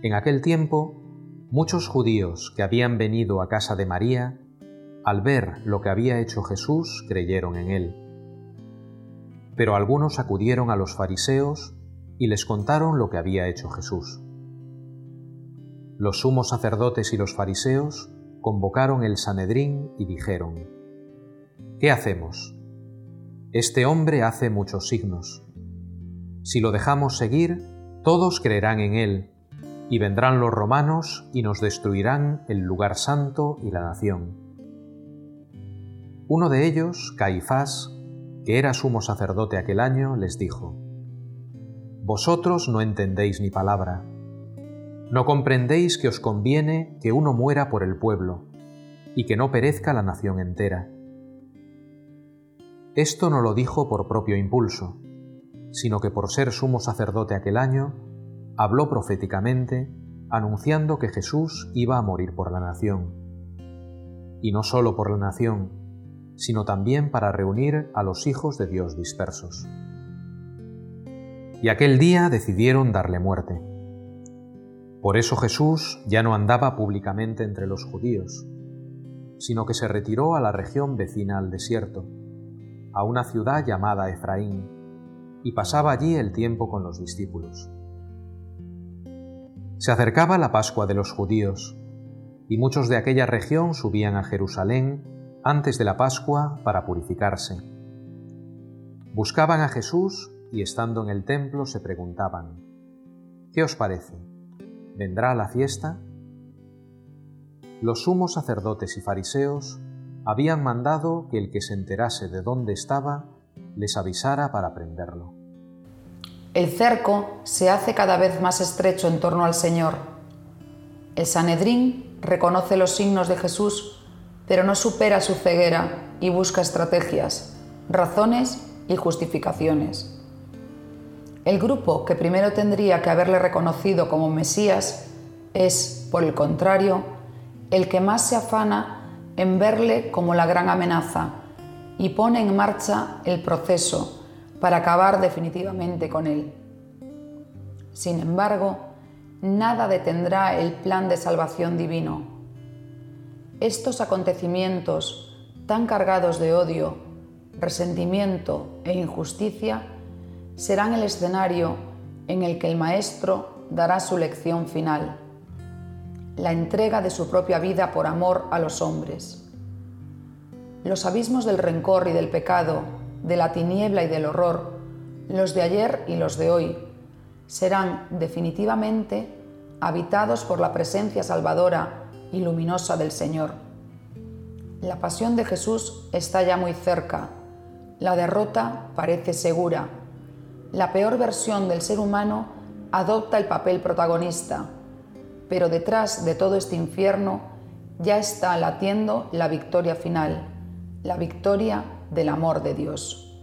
En aquel tiempo, muchos judíos que habían venido a casa de María, al ver lo que había hecho Jesús, creyeron en él. Pero algunos acudieron a los fariseos y les contaron lo que había hecho Jesús. Los sumos sacerdotes y los fariseos convocaron el Sanedrín y dijeron, ¿Qué hacemos? Este hombre hace muchos signos. Si lo dejamos seguir, todos creerán en él y vendrán los romanos y nos destruirán el lugar santo y la nación. Uno de ellos, Caifás, que era sumo sacerdote aquel año, les dijo, Vosotros no entendéis ni palabra, no comprendéis que os conviene que uno muera por el pueblo, y que no perezca la nación entera. Esto no lo dijo por propio impulso, sino que por ser sumo sacerdote aquel año, habló proféticamente, anunciando que Jesús iba a morir por la nación. Y no solo por la nación, sino también para reunir a los hijos de Dios dispersos. Y aquel día decidieron darle muerte. Por eso Jesús ya no andaba públicamente entre los judíos, sino que se retiró a la región vecina al desierto, a una ciudad llamada Efraín, y pasaba allí el tiempo con los discípulos. Se acercaba la Pascua de los judíos, y muchos de aquella región subían a Jerusalén antes de la Pascua para purificarse. Buscaban a Jesús y estando en el templo se preguntaban, ¿qué os parece? ¿Vendrá la fiesta? Los sumos sacerdotes y fariseos habían mandado que el que se enterase de dónde estaba les avisara para prenderlo. El cerco se hace cada vez más estrecho en torno al Señor. El Sanedrín reconoce los signos de Jesús, pero no supera su ceguera y busca estrategias, razones y justificaciones. El grupo que primero tendría que haberle reconocido como Mesías es, por el contrario, el que más se afana en verle como la gran amenaza y pone en marcha el proceso para acabar definitivamente con él. Sin embargo, nada detendrá el plan de salvación divino. Estos acontecimientos, tan cargados de odio, resentimiento e injusticia, serán el escenario en el que el Maestro dará su lección final, la entrega de su propia vida por amor a los hombres. Los abismos del rencor y del pecado de la tiniebla y del horror, los de ayer y los de hoy, serán definitivamente habitados por la presencia salvadora y luminosa del Señor. La pasión de Jesús está ya muy cerca, la derrota parece segura, la peor versión del ser humano adopta el papel protagonista, pero detrás de todo este infierno ya está latiendo la victoria final, la victoria del amor de Dios.